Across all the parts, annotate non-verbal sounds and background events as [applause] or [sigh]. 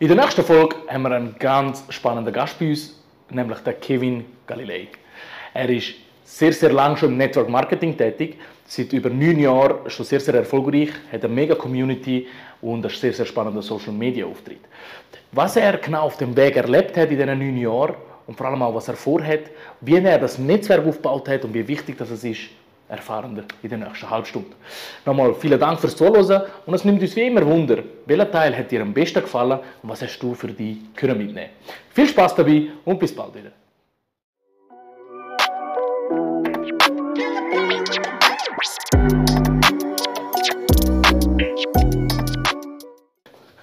In der nächsten Folge haben wir einen ganz spannenden Gast bei uns, nämlich den Kevin Galilei. Er ist sehr, sehr lange schon im Network Marketing tätig, seit über neun Jahren schon sehr, sehr erfolgreich, hat eine mega Community und einen sehr, sehr spannenden Social Media Auftritt. Was er genau auf dem Weg erlebt hat in diesen neun Jahren und vor allem auch, was er vorhat, wie er das Netzwerk aufgebaut hat und wie wichtig das ist, erfahren wir in der nächsten halben Stunde. Nochmal vielen Dank fürs Zuhören und es nimmt uns wie immer Wunder, welcher Teil hat dir am besten gefallen und was hast du für die können mitnehmen. Viel Spaß dabei und bis bald wieder.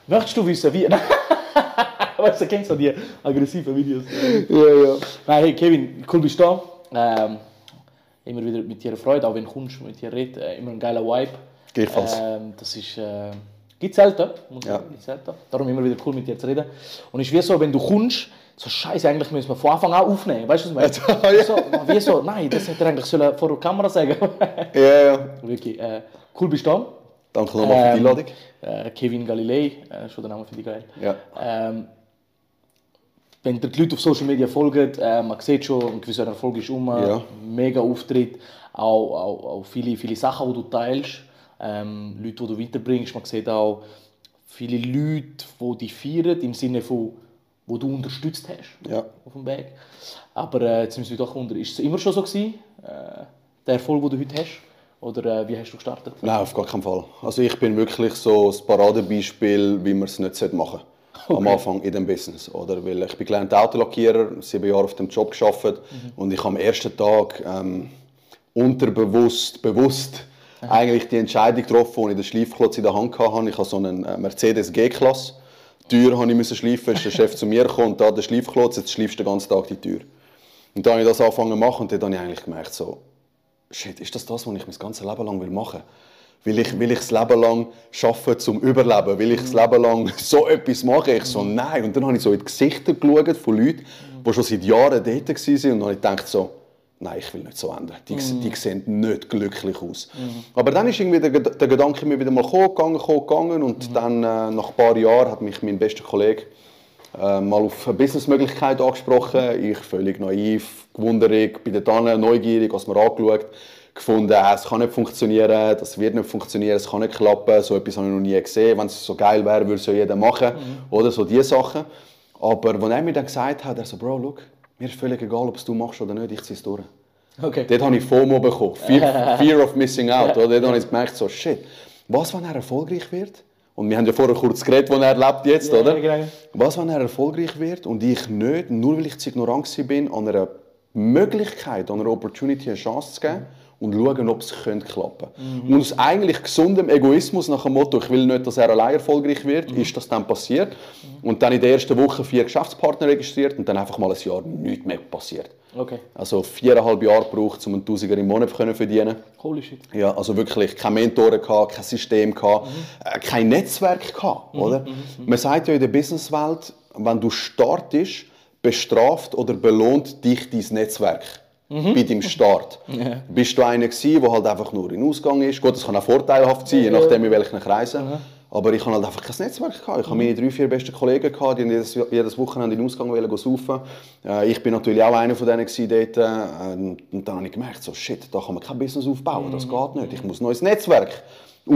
Möchtest du wissen, wie... [laughs] weißt du, kennst du die aggressiven Videos? Ja, ja. Nein, hey Kevin, cool bist du da. Ähm, immer wieder mit dir Freude, auch wenn du kommst, mit dir redest, äh, immer ein geiler Vibe. Gleichfalls. Ähm, das ist, äh, gibt selten, muss ich Ja. sagen, selten. Darum immer wieder cool mit dir zu reden. Und es ist wie so, wenn du kommst, so scheiße, eigentlich müssen wir von Anfang an aufnehmen. Weißt du, was ich meine? [laughs] so, wie so, nein, das hätte er eigentlich sollen vor der Kamera sagen [laughs] Ja, ja. Wirklich, äh, cool bist du da. Danke nochmal für die Ähm, Einladung. Äh, Kevin Galilei, äh, schon der Name finde ich geil. Ja. Ähm, wenn die Leute auf Social Media folgen, äh, man sieht schon, ein gewisser Erfolg ist um, Ja. mega Auftritt, auch, auch, auch viele, viele Sachen, die du teilst, ähm, Leute, die du weiterbringst. Man sieht auch viele Leute, die dich feiern, im Sinne von, wo du unterstützt hast Ja. auf dem Weg. Aber äh, jetzt müssen wir doch wundern, ist es immer schon so gewesen, äh, der Erfolg, den du heute hast? Oder äh, wie hast du gestartet? Nein, auf gar keinen Fall. Also ich bin wirklich so das Paradebeispiel, wie man es nicht machen sollte. Am Okay. Anfang in dem Business. Oder? Weil ich bin gelernter Autolackierer, sieben Jahre auf dem Job gearbeitet und ich habe am ersten Tag ähm, unterbewusst, bewusst eigentlich die Entscheidung getroffen, als ich den Schleifklotz in der Hand hatte. Ich habe so einen äh, Mercedes G-Klasse. Die Tür musste ich müssen schleifen, ist der Chef [laughs] zu mir gekommen und da der Schleifklotz, jetzt schleifst du den ganzen Tag die Tür. Und dann habe ich das angefangen zu machen und dann habe ich eigentlich gemerkt, so, shit, ist das das, was ich mein ganzes Leben lang will machen will? Will ich, will ich das Leben lang arbeiten zum Überleben? Will ich das Leben lang so etwas machen? Ich so, nein. Und dann habe ich so in die Gesichter geschaut von Leuten, die schon seit Jahren dort waren. Und dann habe ich gedacht so, nein, ich will nicht so enden. Die, die sehen nicht glücklich aus. Aber dann ist irgendwie der, der Gedanke mir wieder mal gegangen, gegangen. Und dann, äh, nach ein paar Jahren, hat mich mein bester Kollege äh, mal auf eine Businessmöglichkeit angesprochen. Ich völlig naiv, gewunderig, bin dort neugierig, was mir angeschaut, gefunden, es kann nicht funktionieren, das wird nicht funktionieren, es kann nicht klappen, so etwas habe ich noch nie gesehen. Wenn es so geil wäre, würde es ja jeder machen, oder so diese Sachen. Aber als er mir dann gesagt hat, er so, Bro, look, mir ist völlig egal, ob es du machst oder nicht, ich ziehe es durch. Okay. Dort habe ich FOMO bekommen. Fear, [laughs] Fear of Missing Out. Oder? Dort habe ich gemerkt, so, shit, was, wenn er erfolgreich wird? Und wir haben ja vorher kurz geredet, wo er lebt jetzt, Ja, oder? genau. Was, wenn er erfolgreich wird und ich nicht, nur weil ich zu ignorant bin, an einer Möglichkeit, an einer Opportunity eine Chance zu geben und schauen, ob es könnte klappen Mhm. Und aus eigentlich gesundem Egoismus nach dem Motto, ich will nicht, dass er allein erfolgreich wird, Mhm. ist das dann passiert. Und dann in der ersten Woche vier Geschäftspartner registriert und dann einfach mal ein Jahr nichts mehr passiert. Okay. Also viereinhalb Jahre gebraucht, um einen Tausiger im Monat zu verdienen. Holy shit. Ja, also wirklich keine Mentoren gehabt, kein System gehabt, äh, kein Netzwerk gehabt, oder? Man sagt ja in der Businesswelt, wenn du startest, bestraft oder belohnt dich dein Netzwerk. Bei deinem Start. [laughs] Bist du einer gewesen, der halt einfach nur in Ausgang ist? Gut, das kann auch vorteilhaft sein, je nachdem in welchen Kreisen. Aber ich hatte halt einfach kein Netzwerk. Gehabt. Ich hatte meine drei, vier besten Kollegen, gehabt, die jedes, jedes Wochenende in den Ausgang wollen saufen. Äh, ich bin natürlich auch einer von denen dort. Äh, und dann habe ich gemerkt, so, shit, da kann man kein Business aufbauen. Das geht nicht. Ich muss ein neues Netzwerk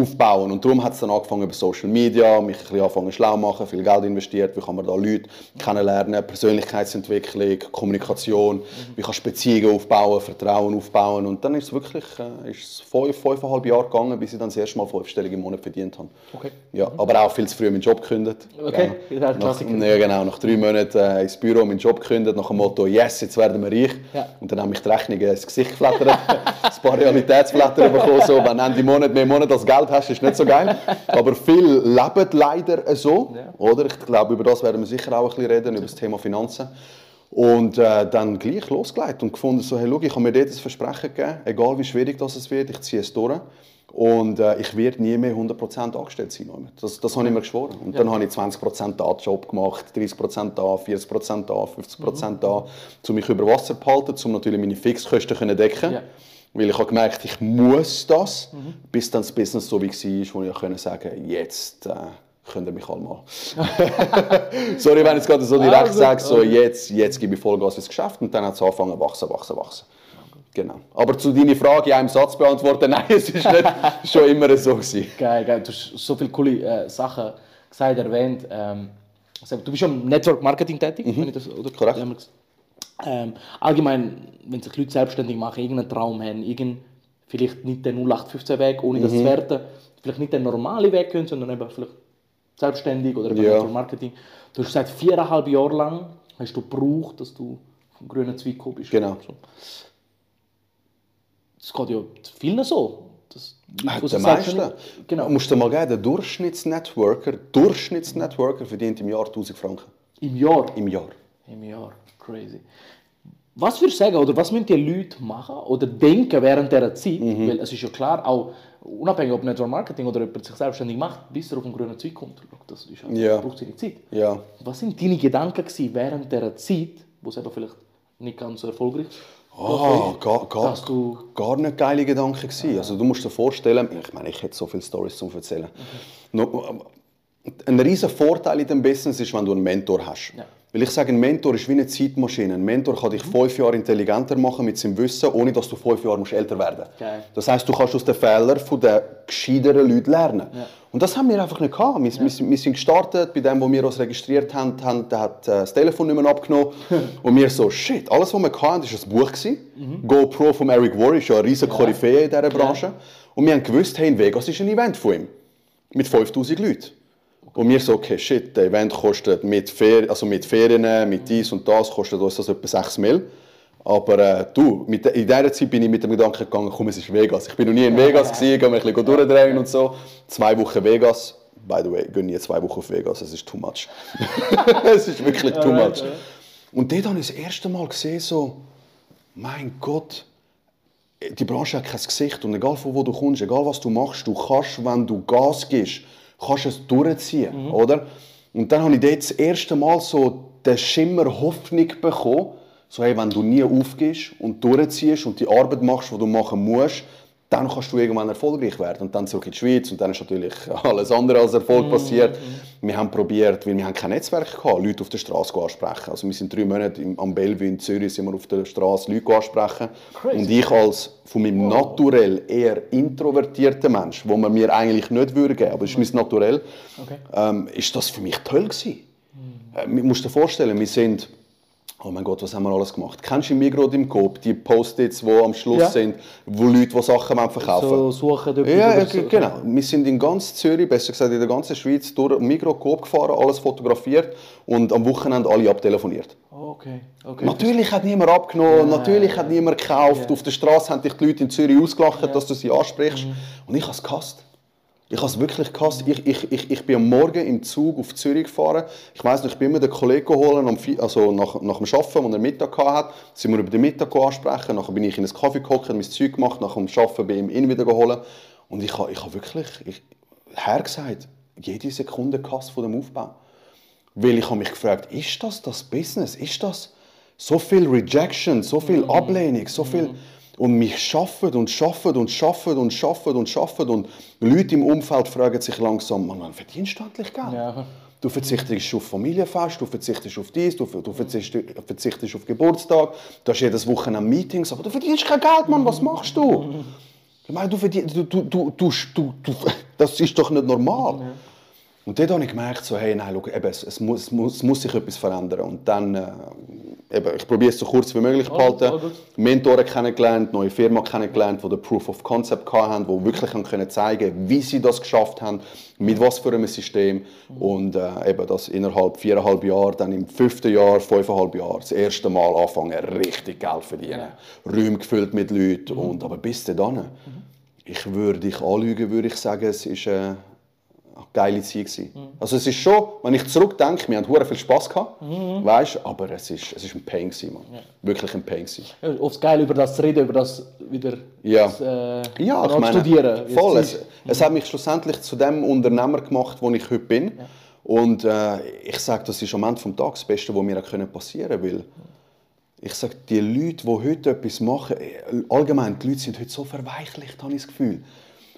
aufbauen. Und darum hat es dann angefangen über Social Media, mich ein bisschen angefangen schlau machen, viel Geld investiert, wie kann man da Leute kennenlernen, Persönlichkeitsentwicklung, Kommunikation, wie kann Beziehungen aufbauen, Vertrauen aufbauen. Und dann ist es wirklich äh, ist es fünf, fünfeinhalb Jahre gegangen, bis ich dann das erste Mal fünfstellig im Monat verdient habe. Okay. Ja, aber auch viel zu früh meinen Job gekündigt. Okay, Ja. das ein Nach, Klassiker. ja, genau, nach drei Monaten äh, ins Büro meinen Job gekündigt, nach dem Motto, yes, jetzt werden wir reich. Ja. Und dann haben mich die Rechnungen ins Gesicht geflattert, [laughs] ein paar Realitätsblätter bekommen, so, wenn Ende Monat mehr Monat als Geld hast, ist nicht so geil. [laughs] Aber viele leben leider so, Ja. oder? Ich glaube, über das werden wir sicher auch ein bisschen reden, über das Thema Finanzen. Und äh, dann gleich losgelegt und gefunden, so, hey, schau, ich habe mir dort ein Versprechen gegeben, egal wie schwierig das es wird, ich ziehe es durch. Und äh, ich werde nie mehr 100% angestellt sein. Das, das habe ich mir geschworen. Und dann habe ich 20% da Job gemacht, 30% da, 40% da, 50% da, um mich über Wasser zu halten, um natürlich meine Fixkosten zu decken. Ja. Weil ich habe gemerkt, ich muss das, bis dann das Business so wie war, wo ich konnte sagen jetzt äh, könnt ihr mich alle mal. [laughs] Sorry, wenn ich jetzt gerade so direkt Also, sage, so okay. jetzt, jetzt gebe ich Vollgas ins Geschäft und dann hat es angefangen wachsen, wachsen, wachsen. Genau. Aber zu deiner Frage in einem Satz beantworten, [laughs] nein, es ist nicht [laughs] schon immer so gewesen. Geil, geil. Du hast so viele coole äh, Sachen gesagt, erwähnt. Ähm, also, du bist schon im Network Marketing tätig, wenn ich das oder Mhm. Korrekt. Ja, Ähm, allgemein, wenn sich Leute selbstständig machen, irgendeinen Traum haben, irgend, vielleicht nicht den 0815-Weg, ohne Mhm. das zu werten, vielleicht nicht den normalen Weg können, sondern eben vielleicht selbstständig oder über Ja. Marketing. Du hast gesagt, viereinhalb Jahre lang hast du gebraucht, dass du vom grünen Zweig gekommen bist. Genau. So. Das geht ja vielen so. Das, Leute, die Der sich meiste. selbstständig- Genau. Musst du mal geben, der Durchschnittsnetworker, Durchschnittsnetworker verdient im Jahr 1000 Franken. Im Jahr. Im Jahr. Im Jahr. Crazy. Was würdest du sagen, oder was müssen die Leute machen oder denken während dieser Zeit? Mhm. Weil es ist ja klar, auch unabhängig ob Network Marketing oder jemand sich selbstständig macht, bis er auf den grünen Zweig kommt. Das ist halt, Ja. braucht seine Zeit. Ja. Was sind deine Gedanken gewesen während dieser Zeit, wo es eben vielleicht nicht ganz so erfolgreich Ah, gar, gar, Dass du- gar nicht geile Gedanken gewesen. Also du musst dir vorstellen, ich meine, ich hätte so viele Stories zu erzählen. No, ein riesen Vorteil in dem Business ist, wenn du einen Mentor hast. Ja. Weil ich sage, ein Mentor ist wie eine Zeitmaschine. Ein Mentor kann dich fünf Jahre intelligenter machen mit seinem Wissen, ohne dass du fünf Jahre musst älter werden musst. Geil. Das heißt, du kannst aus den Fehlern der gescheiteren Leute lernen. Ja. Und das haben wir einfach nicht gehabt. Wir, wir, sind- wir sind gestartet, bei dem, wo wir uns registriert haben, haben der hat äh, das Telefon nicht mehr abgenommen. [laughs] und wir so, shit, alles, was wir hatten, war ein Buch. Mhm. GoPro von Eric Worre ist ja eine riesige Koryphäe in dieser Branche. Und wir haben gewusst, hey, in Vegas ist ein Event von ihm. Mit 5000 Leuten. Und wir so, okay, shit, das Event kostet mit, Fer also mit Ferien, mit dies und das, kostet uns das etwa 6 Mil. Aber äh, du, mit, in dieser Zeit bin ich mit dem Gedanken gegangen, komm, es ist Vegas. Ich bin noch nie in Vegas, gewesen, gehen wir ein bisschen durchdrehen und so. Zwei Wochen Vegas. By the way, gehen nie zwei Wochen auf Vegas, es ist too much. [laughs] es ist wirklich too much. Und dort habe ich das erste Mal gesehen, so, mein Gott, die Branche hat kein Gesicht und egal von wo du kommst, egal was du machst, du kannst, wenn du Gas gibst, kannst es durchziehen, oder? Und dann habe ich dort das erste Mal so den Schimmer Hoffnung bekommen, so hey, wenn du nie aufgehst und durchziehst und die Arbeit machst, die du machen musst, dann kannst du irgendwann erfolgreich werden. Und dann zurück in die Schweiz und dann ist natürlich alles andere als Erfolg passiert. Wir haben probiert, weil wir haben kein Netzwerk gehabt, Leute auf der Straße ansprechen. Also wir sind drei Monate im, am Bellevue in Zürich sind wir auf der Straße Leute ansprechen. Crazy. Und ich als von meinem Naturell eher introvertierter Mensch, wo man mir eigentlich nicht würde aber das ist mein Naturell, Okay. ähm, ist das für mich toll gewesen. Äh, du musst dir vorstellen, wir sind Oh mein Gott, was haben wir alles gemacht? Kennst du im Migros im Coop die Post-its, die am Schluss Ja. sind, wo Leute die Sachen wollen verkaufen So suchen ja, ja, genau. Wir sind in ganz Zürich, besser gesagt in der ganzen Schweiz, durch Migros Coop gefahren, alles fotografiert und am Wochenende alle abtelefoniert. Okay, okay. Natürlich hat niemand abgenommen, natürlich hat niemand gekauft. Ja. Auf der Straße haben dich die Leute in Zürich ausgelacht, dass du sie ansprichst. Und ich habe es gehasst. Ich habe es wirklich gehasst. Ich, ich, ich, ich bin am Morgen im Zug auf Zürich gefahren. Ich weiss noch, ich bin immer den Kollegen Vi- also nach, nach dem Arbeiten, wo er Mittag hatte. Sind wir über den Mittag ansprechen. Nachher bin ich in einen Kaffee gehockt, mein Zeug gemacht. Nach dem Arbeiten bin ich ihn wieder geholt. Und ich habe, ich habe wirklich, ich, Herr gesagt, jede Sekunde gehasst von dem Aufbau. Weil ich habe mich gefragt, ist das das Business? Ist das so viel Rejection, so viel Ablehnung, so viel... Und mich schaffen und schaffen und schaffen und schaffen und schaffen und Leute im Umfeld fragen sich langsam, Mann, wann verdienst du endlich Geld? Ja. Du verzichtest auf Familienfest, du verzichtest auf dies, du, du verzichtest, verzichtest auf Geburtstag, du hast jedes Wochenende Meetings, aber du verdienst kein Geld, Mann, was machst du? Ich meine, du verdienst, du, du, du, du, du, das ist doch nicht normal. Und dort habe ich gemerkt, so, hey, nein, schau, eben, es, es, muss, es muss sich etwas verändern. Und dann, äh, eben, ich probiere es so kurz wie möglich zu gut, behalten. alles gut. Mentoren kennengelernt, neue Firma kennengelernt, die den Proof of Concept hatten, die wirklich haben können zeigen wie sie das geschafft haben, mit was für einem System. Und äh, eben das innerhalb viereinhalb Jahre, dann im fünften Jahr, fünfeinhalb Jahre, das erste Mal anfangen, richtig Geld zu verdienen. Räume gefüllt mit Leuten. Und, aber bis dahin, ich würde dich anlügen, würde ich sagen, es ist... Äh, eine geile Zeit gewesen. Also es ist schon, wenn ich zurückdenke, wir hatten viel Spaß gehabt, weißt, aber es ist, es ist ein Pain gewesen, Mann. Wirklich ein Pain gewesen. Ja, oft geil, über das zu reden, über das wieder Ja. zu, äh, Ja, ich meine, studieren. voll. es ist. es hat mich schlussendlich zu dem Unternehmer gemacht, wo ich heute bin. Und äh, ich sage, das ist am Ende des Tages das Beste, was mir passieren können, weil ich sage, die Leute, die heute etwas machen, äh, allgemein, die Leute sind heute so verweichlicht, habe ich das Gefühl.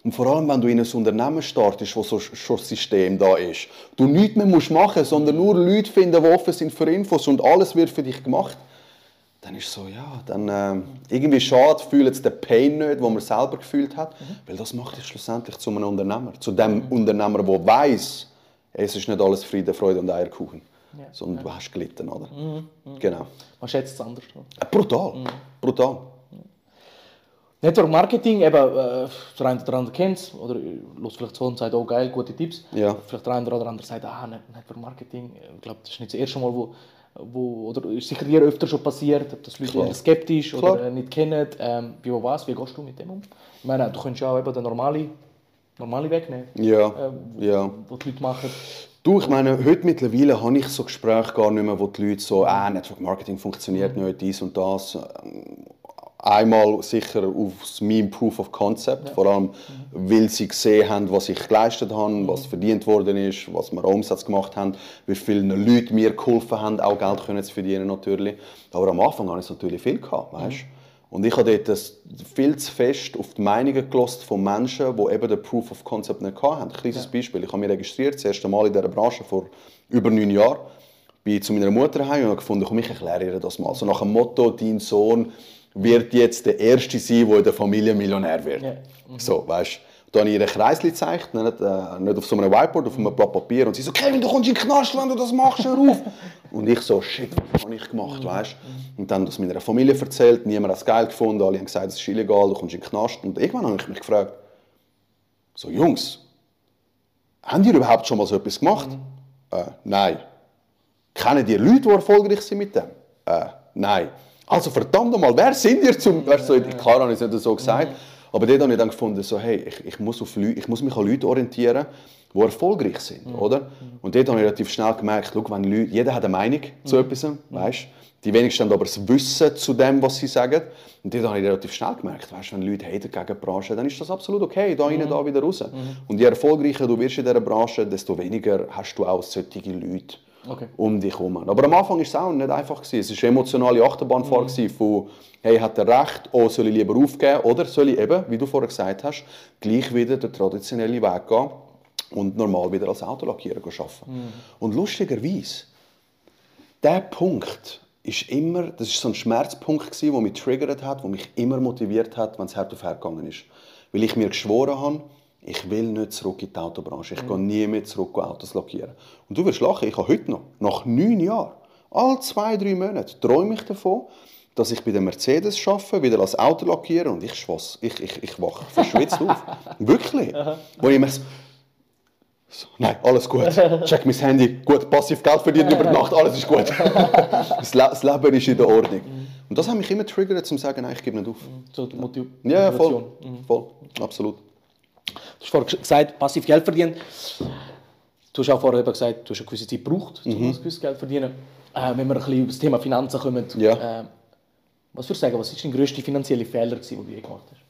Und vor allem, wenn du in ein Unternehmen startest, wo so schon ein System da ist, du nichts mehr musst machen sondern nur Leute finden, die offen sind für Infos und alles wird für dich gemacht, dann ist so, ja, dann äh, irgendwie schade, fühlt es den Pain nicht, den man selber gefühlt hat, mhm. weil das macht dich schlussendlich zu einem Unternehmer, zu dem mhm. Unternehmer, der weiß, es ist nicht alles Friede, Freude und Eierkuchen, ja. sondern ja. du hast gelitten, oder? Mhm. mhm. Genau. Man schätzt es anders. Äh, brutal, mhm. Brutal. Network Marketing, eben, äh, der eine oder andere kennt es, oder los vielleicht so und sagt, oh geil, gute Tipps. Ja. Vielleicht der eine oder andere sagt, ah, Network Marketing, ich glaube, das ist nicht das erste Mal, wo, wo oder ist sicher dir öfter schon passiert, dass Leute Klar. skeptisch Klar. oder nicht kennen. Ähm, wie was, wie gehst du mit dem um? Ich meine, du könntest ja auch eben den normalen, normalen Weg nehmen, ja. Äh, ja. wo die Leute machen. Du, ich meine, heute mittlerweile habe ich so Gespräche gar nicht mehr, wo die Leute so, ah, Network Marketing funktioniert mhm. nicht, dies und das einmal sicher auf mein Proof of Concept, ja. vor allem weil sie gesehen haben, was ich geleistet habe, was verdient worden ist, was wir Umsatz gemacht haben, wie viele Leute mir geholfen haben, auch Geld können zu verdienen natürlich. Aber am Anfang hatte ich natürlich viel gehabt, weißt? Mhm. Und ich habe dort viel zu fest auf die Meinungen gelost von Menschen, die eben den Proof of Concept nicht hatten. Ein kleines ja. Beispiel. Ich habe mich registriert, das erste Mal in dieser Branche vor über neun Jahren. Bin zu meiner Mutter heim und habe gefunden, komm, ich erkläre ihr das mal. So nach dem Motto, dein Sohn wird jetzt der Erste sein, der in der Familie Millionär wird. Ja. Mhm. So, weißt da habe ich ihr ein Kreisli gezeigt, nicht, äh, nicht auf so einem Whiteboard, auf einem Blatt Papier. Und sie so, Kevin, du kommst in den Knast, wenn du das machst, hör auf. [laughs] und ich so, shit, was habe ich gemacht, mhm. weißt Und dann das meiner Familie erzählt, niemand hat es geil gefunden, alle haben gesagt, es ist illegal, du kommst in den Knast. Und irgendwann habe ich mich gefragt, so, Jungs, haben die überhaupt schon mal so etwas gemacht? Mhm. Äh, nein. Kennen die Leute, die erfolgreich sind mit dem? Äh, nein. Also verdammt nochmal, wer sind ihr zum... Weißt, so, klar habe ich es nicht so gesagt, aber dort habe ich dann gefunden, so, hey, ich, ich, muss auf Leute, ich muss mich an Leute orientieren, die erfolgreich sind, mhm. oder? Und dort habe ich relativ schnell gemerkt, schau, wenn Leute, jeder hat eine Meinung zu mhm. etwas, weißt? Die wenigsten haben aber das Wissen zu dem, was sie sagen. Und dort habe ich relativ schnell gemerkt, weißt, wenn Leute haten gegen die Branche, dann ist das absolut okay, da rein, mhm. da wieder raus. Mhm. Und je erfolgreicher du wirst in dieser Branche, desto weniger hast du auch solche Leute okay. um dich herum. Aber am Anfang war es auch nicht einfach. Gewesen. Es war eine emotionale Achterbahnfahrt mhm. von hey, hat er recht, oh, soll ich lieber aufgeben oder soll ich eben, wie du vorher gesagt hast, gleich wieder den traditionellen Weg gehen und normal wieder als Autolackierer arbeiten. Mhm. Und lustigerweise, der Punkt ist immer, das ist so ein Schmerzpunkt gewesen, der mich triggert hat, der mich immer motiviert hat, wenn es hart auf hart gegangen ist. Weil ich mir geschworen habe, ich will nicht zurück in die Autobranche. Ich mhm. gehe nie mehr zurück Autos lackieren. Und du wirst lachen, ich habe heute noch, nach neun Jahren, alle zwei, drei Monate, träume ich davon, dass ich bei der Mercedes arbeite, wieder als Auto lackiere und ich schwoss, ich, ich, ich wache verschwitzt auf. [laughs] Wirklich. Wo ich mir so, nein, alles gut. Check mein Handy. Gut, passiv Geld verdient über Nacht, alles ist gut. [laughs] das, Le das Leben ist in der Ordnung. Und das hat mich immer triggert, um zu sagen, nein, ich gebe nicht auf. So die Motivation. Ja, voll. voll. Absolut. Du hast vorhin gesagt, passiv Geld verdienen. Du hast auch vorher gesagt, du hast eine gewisse Zeit gebraucht, um mhm. gewisses Geld zu verdienen. Äh, wenn wir ein bisschen über das Thema Finanzen kommen, ja. äh, was würdest du sagen, was war dein grösster finanzieller Fehler, den du je gemacht hast?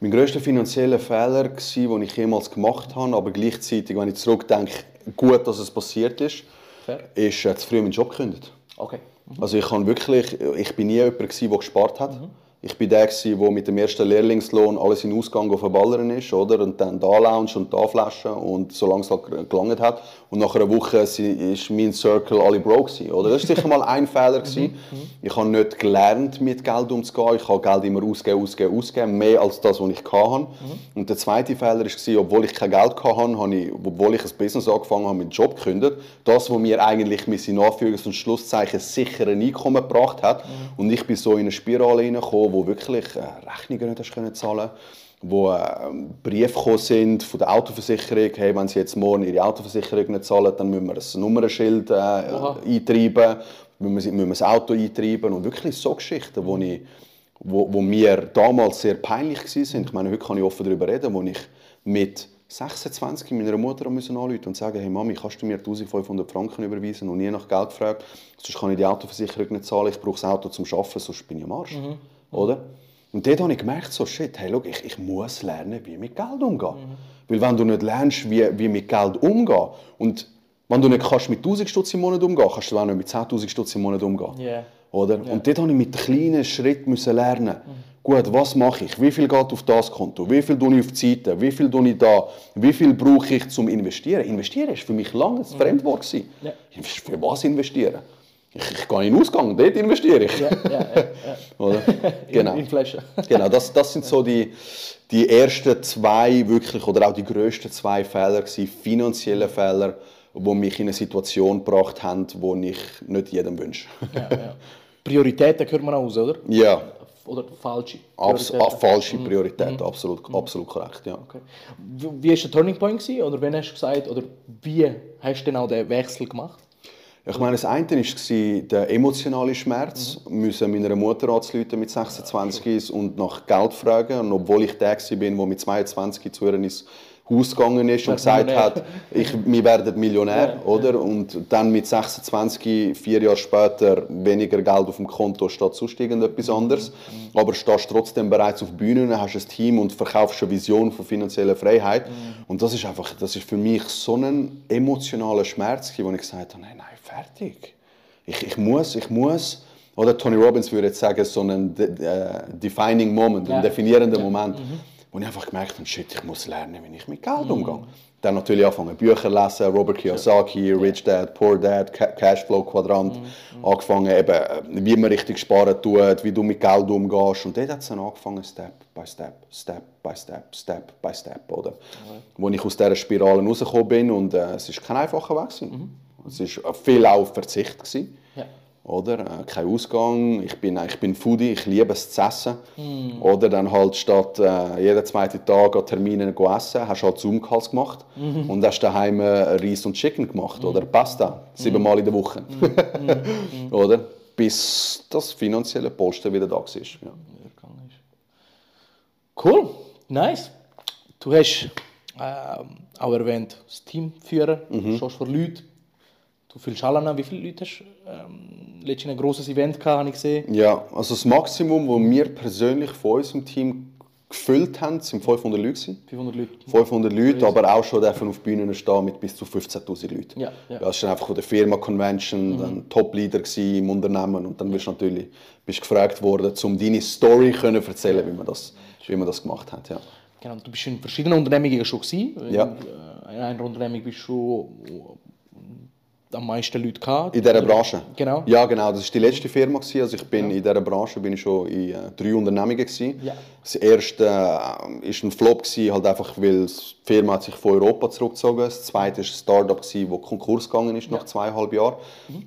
Mein grösster finanzieller Fehler, den ich jemals gemacht habe, aber gleichzeitig, wenn ich zurückdenke, gut, dass es passiert ist, Fair. ist äh, zu früh meinen Job gekündigt. Okay. Mhm. Also ich, kann wirklich, ich bin nie jemand, der gespart hat. Mhm. Ich bin der, der mit dem ersten Lehrlingslohn alles in Ausgang verballern ist, oder? Und dann da Lounge und da Flaschen und solange es halt gelangt hat. Und nach einer Woche ist mein Circle alle broke oder? Das war sicher mal ein Fehler. Mhm, mhm. ich habe nicht gelernt, mit Geld umzugehen. Ich habe Geld immer ausgeben, ausgeben, ausgeben. Mehr als das, was ich hatte. Mhm. Und der zweite Fehler war, obwohl ich kein Geld hatte, habe ich, obwohl ich ein Business angefangen habe, meinen Job gekündigt. Das, was mir eigentlich mit seinen Anführungs- und Schlusszeichen sicher ein Einkommen gebracht hat. Und ich bin so in eine Spirale hineingekommen, wo wirklich äh, Rechnungen nicht hast können zahlen wo äh, Briefe gekommen sind von der Autoversicherung, hey, wenn sie jetzt morgen ihre Autoversicherung nicht zahlen, dann müssen wir ein Nummernschild äh, eintreiben, müssen wir, müssen wir das Auto eintreiben und wirklich so Geschichten, wo, ich, wo, wo mir damals sehr peinlich waren. Ich meine, heute kann ich offen darüber reden, wo ich mit 26 meiner Mutter anrufen und sagen, hey Mami, kannst du mir 1500 Franken überweisen? Und nie nach Geld gefragt, sonst kann ich die Autoversicherung nicht zahlen, ich brauche das Auto zum Arbeiten, sonst bin ich am Arsch. Mhm oder? Und dort habe ich gemerkt, so, shit, hey, look, ich, ich muss lernen, wie mit Geld umgehen. Mhm. Weil wenn du nicht lernst, wie, wie mit Geld umgehen und wenn du nicht kannst mit 1000 Stutz im Monat umgehen kannst du auch nicht mit 10.000 Stutz im Monat umgehen. Yeah. Oder? Yeah. Und dort musste ich mit kleinen Schritten lernen. Mhm. gut, was mache ich? Wie viel geht auf das Konto? Wie viel tue ich auf die Seite? Wie viel tue ich da? Wie viel brauche ich zum Investieren? Investieren war für mich lange ein Fremdwort. gewesen. Ja. Für was investieren? Ich, ich gehe in den Ausgang, dort investiere ich. Ja, ja, ja. [laughs] Oder? [laughs] Genau. In, in Flaschen. [laughs] genau, das, das sind so die, die ersten zwei wirklich, oder auch die grössten zwei Fehler finanzielle Fehler, die mich in eine Situation gebracht haben, die ich nicht jedem wünsche. Prioritäten hört man auch aus, oder? ja, Oder falsche abs Prioritäten. ah, falsche Priorität, absolut, absolut korrekt, ja. Okay. Wie war der Turning Point? Gewesen? Oder wann hast du gesagt, oder wie hast du genau den Wechsel gemacht? Ich meine, das eine war der emotionale Schmerz, müssen meiner Mutter anzuleuten mit 26 und nach Geld fragen. Und obwohl ich der war, der mit 22 zu ihr ins Haus gegangen ist und gesagt Millionär. hat, ich, wir werden Millionär, Ja, oder? Und dann mit 26, vier Jahre später, weniger Geld auf dem Konto statt sonst irgendetwas anderes. Aber stehst trotzdem bereits auf Bühnen, hast ein Team und verkaufst eine Vision von finanzieller Freiheit. Und das ist einfach, das ist für mich so ein emotionaler Schmerz, wo ich gesagt habe, nein, nein, fertig. Ich, ich muss, ich muss. Oder Tony Robbins würde jetzt sagen, so ein de, äh, defining Moment, Ja. ein definierender Moment, wo ich einfach gemerkt habe, shit, ich muss lernen, wie ich mit Geld umgehe. Dann natürlich angefangen, Bücher lesen, Robert Kiyosaki, Rich Dad, Poor Dad, Ca- Cashflow Quadrant, angefangen eben, äh, wie man richtig sparen tut, wie du mit Geld umgehst. Und dort hat es dann angefangen, Step by Step, Step by Step, Step by Step, oder? Wo ich aus dieser Spirale rausgekommen bin und äh, es ist kein einfacher Weg gewesen. Es war viel auch auf Verzicht. Gewesen. Ja. Oder? Äh, kein Ausgang. Ich bin, ich bin Foodie, ich liebe es zu essen. Oder dann halt statt äh, jeden zweiten Tag an Terminen zu essen, hast du halt Zoom-Calls gemacht und hast daheim äh, Reis und Chicken gemacht oder Pasta, siebenmal in der Woche. [laughs] oder? Bis das finanzielle Polster wieder da war. Ja. Cool, nice. Du hast ähm, auch erwähnt, das Team führen, Mhm. stehst vor Leuten. Du alle an. Wie viele Leute hast du ähm, letztens ein grosses Event gehabt, habe ich gesehen? Ja, also das Maximum, das wir persönlich von unserem Team gefüllt haben, sind 500 Leute. gewesen. 500 Leute. 500 Leute, aber auch schon dürfen auf Bühnen stehen mit bis zu 15'000 Leuten. Ja, ja. Das war einfach von der Firma-Convention, dann Top-Leader im Unternehmen und dann bist du natürlich bist gefragt worden, um deine Story können erzählen, wie man das, wie man das gemacht hat. Ja. Genau, du bist in verschiedenen Unternehmungen schon gewesen. Ja. In, äh, in einer Unternehmung bist du äh, am meisten Leute gehabt. In dieser Branche? Genau. Ja, genau. Das war die letzte Firma. gewesen. Also ich bin in dieser Branche bin ich schon in äh, drei Unternehmungen. Gewesen. Ja. Das erste äh, war ein Flop, gewesen, halt einfach, weil die Firma hat sich von Europa zurückgezogen Das zweite war ein Startup, das Konkurs gegangen ist nach zweieinhalb Jahren.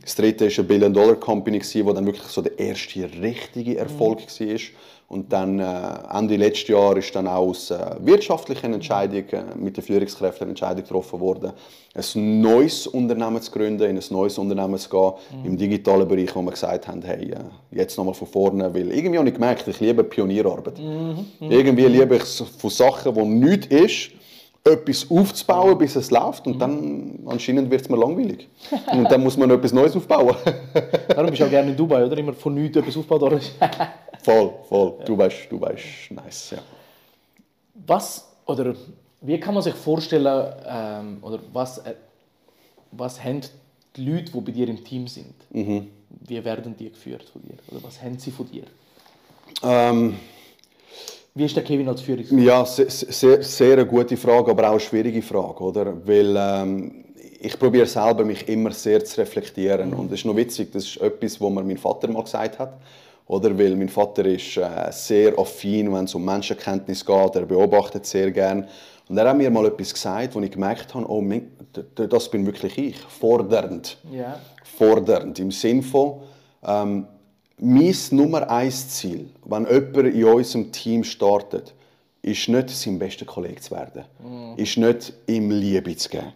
Das dritte war eine Billion-Dollar-Company, die dann wirklich so der erste richtige Erfolg war. Und dann äh, Ende letzten Jahr ist dann auch aus äh, wirtschaftlichen Entscheidungen äh, mit den Führungskräften eine Entscheidung getroffen worden, ein neues Unternehmen zu gründen, in ein neues Unternehmen zu gehen, im digitalen Bereich, wo wir gesagt haben, hey, äh, jetzt nochmal von vorne, weil irgendwie habe ich gemerkt, ich liebe Pionierarbeit. Irgendwie liebe ich es von Sachen, die nichts ist, etwas aufzubauen, bis es läuft und dann anscheinend wird es mir langweilig. und dann muss man etwas Neues aufbauen. [laughs] Darum bist du auch gerne in Dubai, oder? Immer von nichts etwas aufbauen. [laughs] voll, voll. Du weißt, du weißt, nice, ja. Was oder wie kann man sich vorstellen, ähm, oder was, äh, was haben die Leute, die bei dir im Team sind? Mhm. Wie werden die geführt von dir? Oder was haben sie von dir? Ähm, Wie ist der Kevin als Führungskraft? Ja, se- se- sehr, sehr eine gute Frage, aber auch eine schwierige Frage, oder? Weil ähm, ich probiere selber, mich immer sehr zu reflektieren. Und das ist noch witzig, das ist etwas, was mir mein Vater mal gesagt hat. Oder? Weil mein Vater ist äh, sehr affin, wenn es um Menschenkenntnis geht. Er beobachtet sehr gern. Und er hat mir mal etwas gesagt, wo ich gemerkt habe, oh, das bin wirklich ich. Fordernd Ja. fordernd. Im Sinne von, ähm, mein Nummer eins Ziel, wenn jemand in unserem Team startet, ist nicht, sein bester Kollege zu werden. Ist nicht, ihm Liebe zu geben.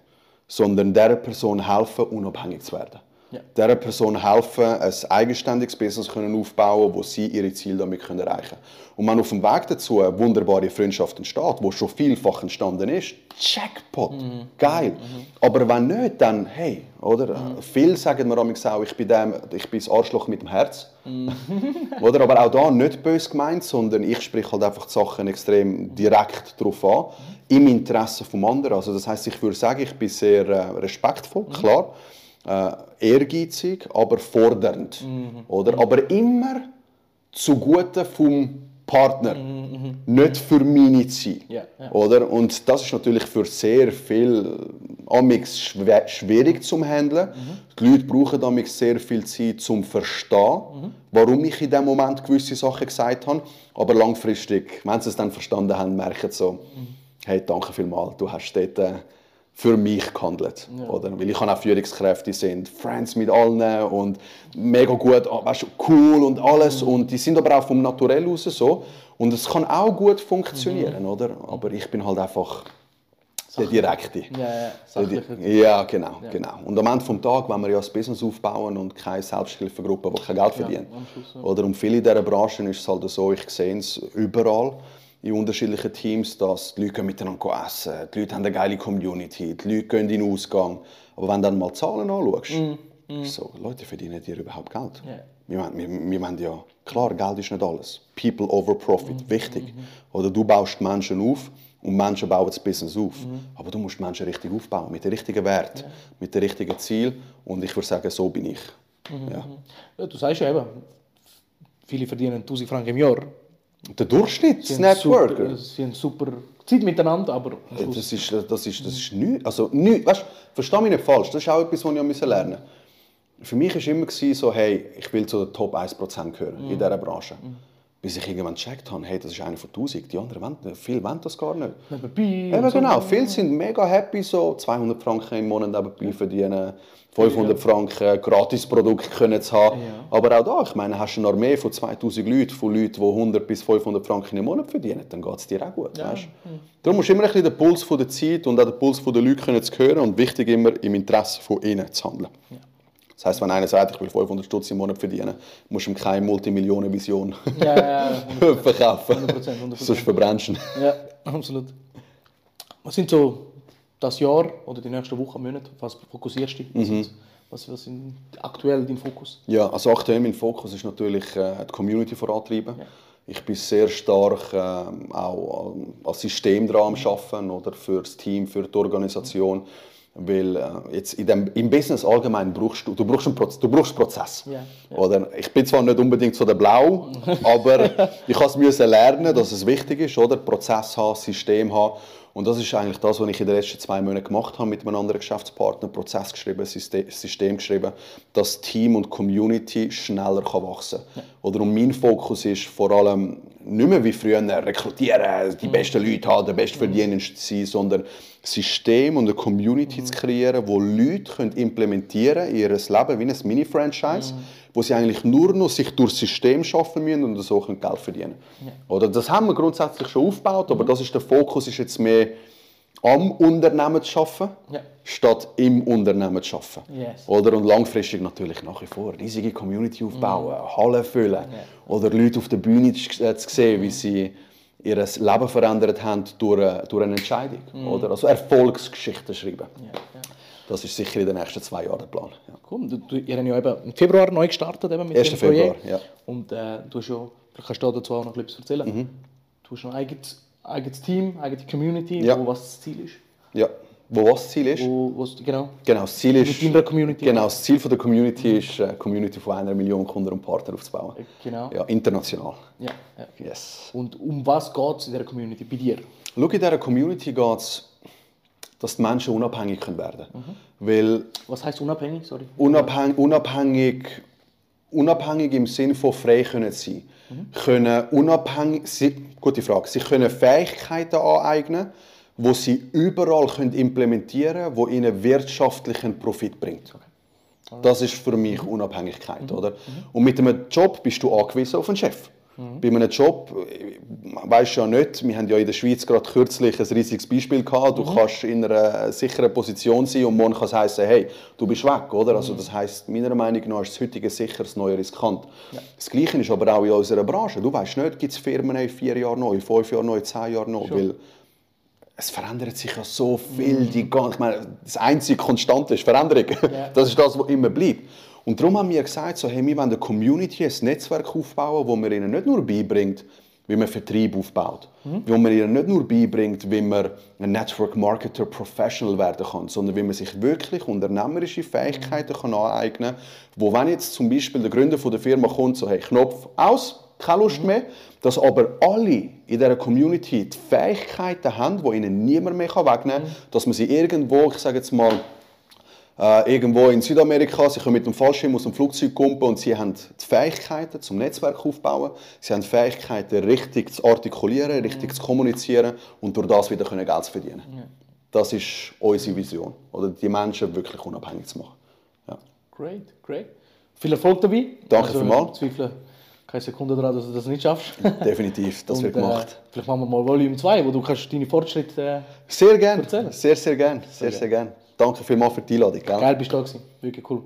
Sondern dieser Person helfen, unabhängig zu werden. Ja. Dieser Person helfen, ein eigenständiges Business können aufbauen wo sie ihre Ziele damit können erreichen können. Und wenn auf dem Weg dazu eine wunderbare Freundschaft entsteht, wo schon vielfach entstanden ist, Jackpot, geil. Aber wenn nicht, dann hey, oder? Äh, Viele sagen mir auch, ich bin, dem, ich bin das Arschloch mit dem Herz. [laughs] oder? Aber auch da nicht böse gemeint, sondern ich spreche halt einfach die Sachen extrem direkt darauf an, im Interesse vom anderen. Also das heißt, ich würde sagen, ich bin sehr äh, respektvoll, klar, äh, ehrgeizig, aber fordernd, oder? Aber immer zugute vom Partner, nicht für meine Ziele. Ja, ja. Oder? Und das ist natürlich für sehr viel amix schwer- schwierig zum Handeln. Die Leute brauchen amix sehr viel Zeit zum Verstehen, warum ich in dem Moment gewisse Sachen gesagt habe. Aber langfristig, wenn sie es dann verstanden haben, merken sie so, hey, danke vielmals, du hast dort äh, für mich gehandelt. Oder? Weil ich habe auch Führungskräfte, die sind Friends mit allen und mega gut, ah, weißt, cool und alles. Und die sind aber auch vom Naturell aus so. Und es kann auch gut funktionieren, oder? Aber ich bin halt einfach der Direkte. Ja, ja, sachlich. Di- Ja, genau, genau. Und am Ende des Tages, wenn wir ja ein Business aufbauen und keine Selbsthilfegruppe, die kein Geld Schluss, ja. Oder um viele in dieser Branchen ist es halt so, ich sehe es überall in unterschiedlichen Teams, dass die Leute miteinander essen, die Leute haben eine geile Community, die Leute gehen in den Ausgang. Aber wenn du dann mal Zahlen anschaust, ist so, Leute, verdienen die überhaupt Geld? Ja. Wir, wir, wir wollen ja, klar, Geld ist nicht alles. People over Profit, wichtig. Oder du baust Menschen auf und Menschen bauen das Business auf. Aber du musst Menschen richtig aufbauen, mit den richtigen Wert, mit den richtigen Ziel. Und ich würde sagen, so bin ich. Ja. Ja, du sagst ja eben, viele verdienen 1000 Franken im Jahr. Der Durchschnitt, Sie das haben Networker. super- Sie haben super Zeit miteinander, aber am Schluss- Das ist, das ist, das ist nichts. Also, nichts. Weißt, versteh mich nicht falsch, das ist auch etwas, was ich auch lernen musste. Für mich war immer so, hey, ich will zu den Top 1% gehören in dieser Branche. Bis ich irgendwann gecheckt habe, hey, das ist einer von 1000. Die anderen wollen, viele wollen das gar nicht. nebenbei. Eben so. genau, viele sind mega happy, so 200 Franken im Monat nebenbei verdienen, 500 Franken Gratisprodukte können zu haben. Aber auch da, ich meine, hast du eine Armee von 2000 Leuten, von Leuten, die 100 bis 500 Franken im Monat verdienen, dann geht es dir auch gut. Weißt? Darum musst du immer ein bisschen den Puls von der Zeit und auch den Puls der Leute können zu hören und wichtig immer im Interesse von ihnen zu handeln. Das heisst, wenn einer sagt, ich will 500 Stutz im Monat verdienen, musst du ihm keine Multimillionen-Vision Ja, ja, ja. [laughs] verkaufen. 100%, 100%. Sonst verbrennst du ja, absolut. Was sind so das Jahr oder die nächsten Wochen, Monate, was fokussierst du? Was, Mhm. was, was sind aktuell dein Fokus? Ja, also aktuell mein Fokus ist natürlich äh, die Community vorantreiben. Ich bin sehr stark ähm, auch ähm, als System dran am Arbeiten oder für das Team, für die Organisation. Weil äh, jetzt in dem, im Business allgemein brauchst du, du brauchst einen Proz du brauchst Prozess. Ja, ja. Oder? Ich bin zwar nicht unbedingt so der Blau, [laughs] aber ich musste lernen, dass es wichtig ist, oder? Prozess haben, System haben. Und das ist eigentlich das, was ich in den letzten zwei Monaten gemacht habe mit einem anderen Geschäftspartner. Prozess geschrieben, Syste- System geschrieben, dass Team und Community schneller kann wachsen kann. Oder und mein Fokus ist vor allem nicht mehr wie früher rekrutieren, die besten Leute haben, der beste Verdiener sein, sondern System und eine Community zu kreieren, wo Leute können implementieren in ihr Leben wie ein Mini-Franchise, wo sie eigentlich nur noch sich durch das System schaffen müssen und so können Geld verdienen. Oder das haben wir grundsätzlich schon aufgebaut, aber das ist der Fokus ist jetzt mehr am Unternehmen zu arbeiten, Ja. statt im Unternehmen zu arbeiten. Yes. Oder und langfristig natürlich nach wie vor riesige Community aufbauen, Hallen füllen oder Leute auf der Bühne zu, äh, zu sehen, wie sie ihr Leben verändert haben durch, eine- durch eine Entscheidung. Oder? Also Erfolgsgeschichten schreiben. Das ist sicher in den nächsten zwei Jahren der Plan. Ja. Cool. Du, du, ihr habt ja eben im Februar neu gestartet eben mit 1. dem Februar, Projekt. ja. Und äh, du hast ja, kannst du dazu auch noch etwas erzählen. Mhm. Du hast noch ein eigenes, eigenes Team, eigene Community, Ja. wo was das Ziel ist. Ja. Wo was das Ziel ist? Wo, wo's- genau. Genau, das Ziel ist, Mit deiner Community. Genau, das Ziel von der Community ist, eine Community von einer Million Kunden und Partnern aufzubauen. Genau. Ja, international. Ja, ja. Yes. Und um was geht es in dieser Community bei dir? Schau, in dieser Community geht es, dass die Menschen unabhängig können werden können. Weil Was heißt unabhängig? Sorry. unabhängig, unabhängig, unabhängig im Sinne von frei können sein. Können unabhängig, gute Frage, sie können Fähigkeiten aneignen, wo sie überall können implementieren können, wo ihnen wirtschaftlichen Profit bringt. Das ist für mich Unabhängigkeit, oder? Und mit einem Job bist du angewiesen auf einen Chef. Bei einem Job, äh, weißt du ja nicht, wir haben ja in der Schweiz gerade kürzlich ein riesiges Beispiel gehabt, du kannst in einer sicheren Position sein und morgen kann es heißen, hey, du bist weg, oder? Also das heißt, meiner Meinung nach ist das heutige sicher, das neue riskant. Das Gleiche ist aber auch in unserer Branche. Du weißt nicht, gibt es Firmen in vier Jahren neu, fünf Jahre neu, zehn Jahre neu, weil es verändert sich ja so viel. Die, gan- ich meine, das einzige Konstante ist Veränderung. Das ist das, was immer bleibt. Und darum haben wir gesagt, so, hey, wir wollen der Community ein Netzwerk aufbauen, wo man ihnen nicht nur beibringt, wie man Vertrieb aufbaut, wo man ihnen nicht nur beibringt, wie man ein Network Marketer Professional werden kann, sondern wie man sich wirklich unternehmerische Fähigkeiten kann aneignen kann, wo wenn jetzt zum Beispiel der Gründer von der Firma kommt, so hey, Knopf aus, keine Lust mehr, dass aber alle in dieser Community die Fähigkeiten haben, die ihnen niemand mehr wegnehmen kann, dass man sie irgendwo, ich sage jetzt mal, äh, irgendwo in Südamerika, sie können mit dem Fallschirm aus dem Flugzeug kumpen und sie haben die Fähigkeiten zum Netzwerk aufbauen, sie haben die Fähigkeiten richtig zu artikulieren, richtig zu kommunizieren und durch das wieder können Geld zu verdienen. Das ist unsere Vision, oder die Menschen wirklich unabhängig zu machen. Ja. Great, great. Viel Erfolg dabei. Danke vielmals. Ich zweifle keine Sekunde daran, dass du das nicht schaffst. [laughs] Definitiv, das Und, wird gemacht. Äh, vielleicht machen wir mal Volume 2, wo du kannst deine Fortschritte... Äh, Sehr gerne, erzählen. sehr, sehr gerne, sehr, sehr gerne. Danke vielmals für die Einladung. Gell? geil bist du da gewesen. Wirklich cool.